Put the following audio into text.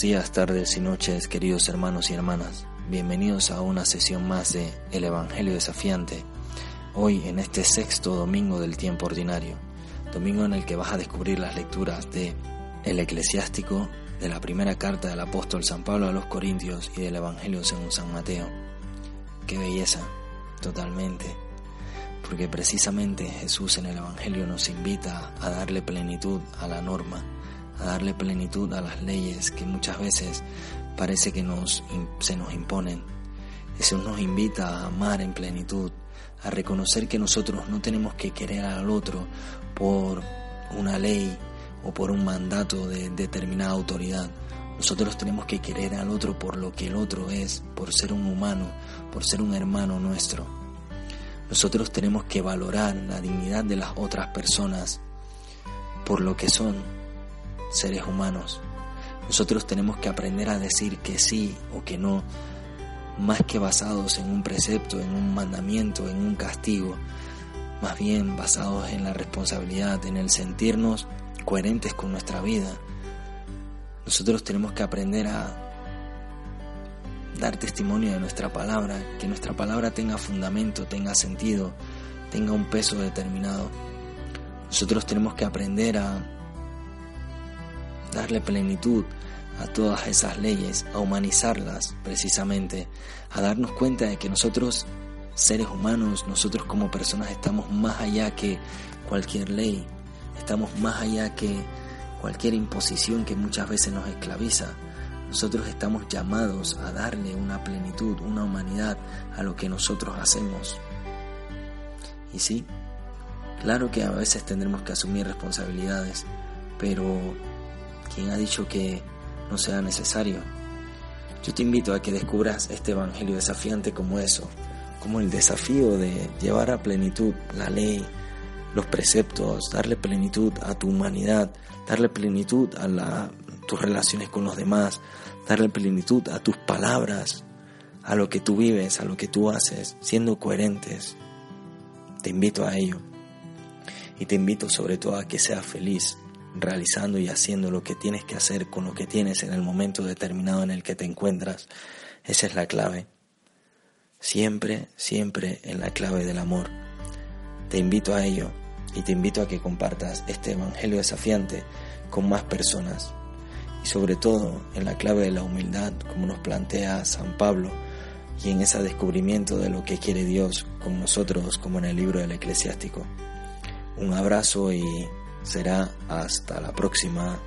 días, tardes y noches, queridos hermanos y hermanas. Bienvenidos a una sesión más de El Evangelio Desafiante. Hoy en este sexto domingo del tiempo ordinario, domingo en el que vas a descubrir las lecturas de El Eclesiástico, de la primera carta del apóstol San Pablo a los Corintios y del Evangelio según San Mateo. Qué belleza, totalmente, porque precisamente Jesús en el Evangelio nos invita a darle plenitud a la norma a darle plenitud a las leyes que muchas veces parece que nos, se nos imponen. Jesús nos invita a amar en plenitud, a reconocer que nosotros no tenemos que querer al otro por una ley o por un mandato de determinada autoridad. Nosotros tenemos que querer al otro por lo que el otro es, por ser un humano, por ser un hermano nuestro. Nosotros tenemos que valorar la dignidad de las otras personas por lo que son, seres humanos. Nosotros tenemos que aprender a decir que sí o que no, más que basados en un precepto, en un mandamiento, en un castigo, más bien basados en la responsabilidad, en el sentirnos coherentes con nuestra vida. Nosotros tenemos que aprender a dar testimonio de nuestra palabra, que nuestra palabra tenga fundamento, tenga sentido, tenga un peso determinado. Nosotros tenemos que aprender a darle plenitud a todas esas leyes, a humanizarlas precisamente, a darnos cuenta de que nosotros, seres humanos, nosotros como personas estamos más allá que cualquier ley, estamos más allá que cualquier imposición que muchas veces nos esclaviza. Nosotros estamos llamados a darle una plenitud, una humanidad a lo que nosotros hacemos. Y sí, claro que a veces tendremos que asumir responsabilidades, pero ¿Quién ha dicho que no sea necesario? Yo te invito a que descubras este Evangelio desafiante como eso, como el desafío de llevar a plenitud la ley, los preceptos, darle plenitud a tu humanidad, darle plenitud a tus relaciones con los demás, darle plenitud a tus palabras, a lo que tú vives, a lo que tú haces, siendo coherentes. Te invito a ello. Y te invito sobre todo a que seas feliz, realizando y haciendo lo que tienes que hacer con lo que tienes en el momento determinado en el que te encuentras. Esa es la clave. Siempre, siempre en la clave del amor. Te invito a ello y te invito a que compartas este Evangelio desafiante con más personas y sobre todo en la clave de la humildad como nos plantea San Pablo y en ese descubrimiento de lo que quiere Dios con nosotros como en el libro del eclesiástico. Un abrazo y será hasta la próxima.